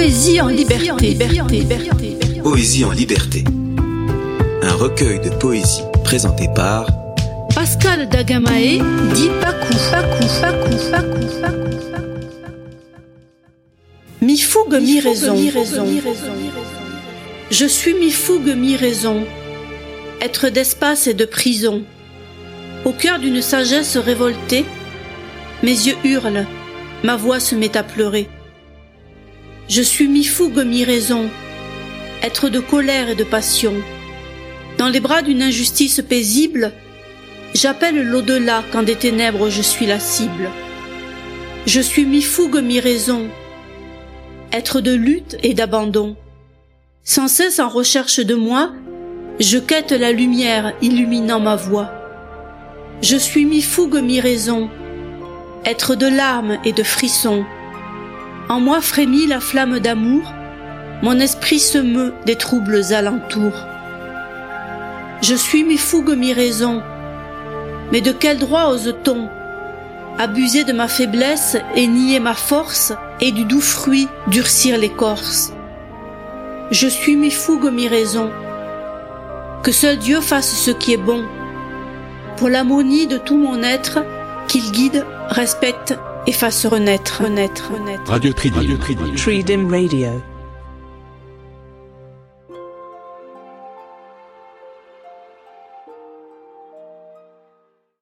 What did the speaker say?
Poésie en liberté. Poésie en liberté. Un recueil de poésie présenté par Pascal Dagamae dit Pakou, Pakou, Pakou, Pakou, Pakou. Mi fougue, mi raison. Je suis mi fougue, mi raison. Être d'espace et de prison. Au cœur d'une sagesse révoltée, mes yeux hurlent, ma voix se met à pleurer. Je suis mi-fougue, mi-raison, être de colère et de passion. Dans les bras d'une injustice paisible, j'appelle l'au-delà quand des ténèbres je suis la cible. Je suis mi-fougue, mi-raison, être de lutte et d'abandon. Sans cesse en recherche de moi, je quête la lumière illuminant ma voix. Je suis mi-fougue, mi-raison, être de larmes et de frissons. En moi frémit la flamme d'amour, mon esprit se meut des troubles alentours. Je suis mi-fougue, mi-raison, mais de quel droit ose-t-on abuser de ma faiblesse et nier ma force et du doux fruit durcir l'écorce? Je suis mi-fougue, mi-raison, que seul Dieu fasse ce qui est bon, pour l'harmonie de tout mon être, qu'il guide respecte et fasse renaître, renaître, renaître. Radio Tridim. Radio Tridim. Tridim Radio.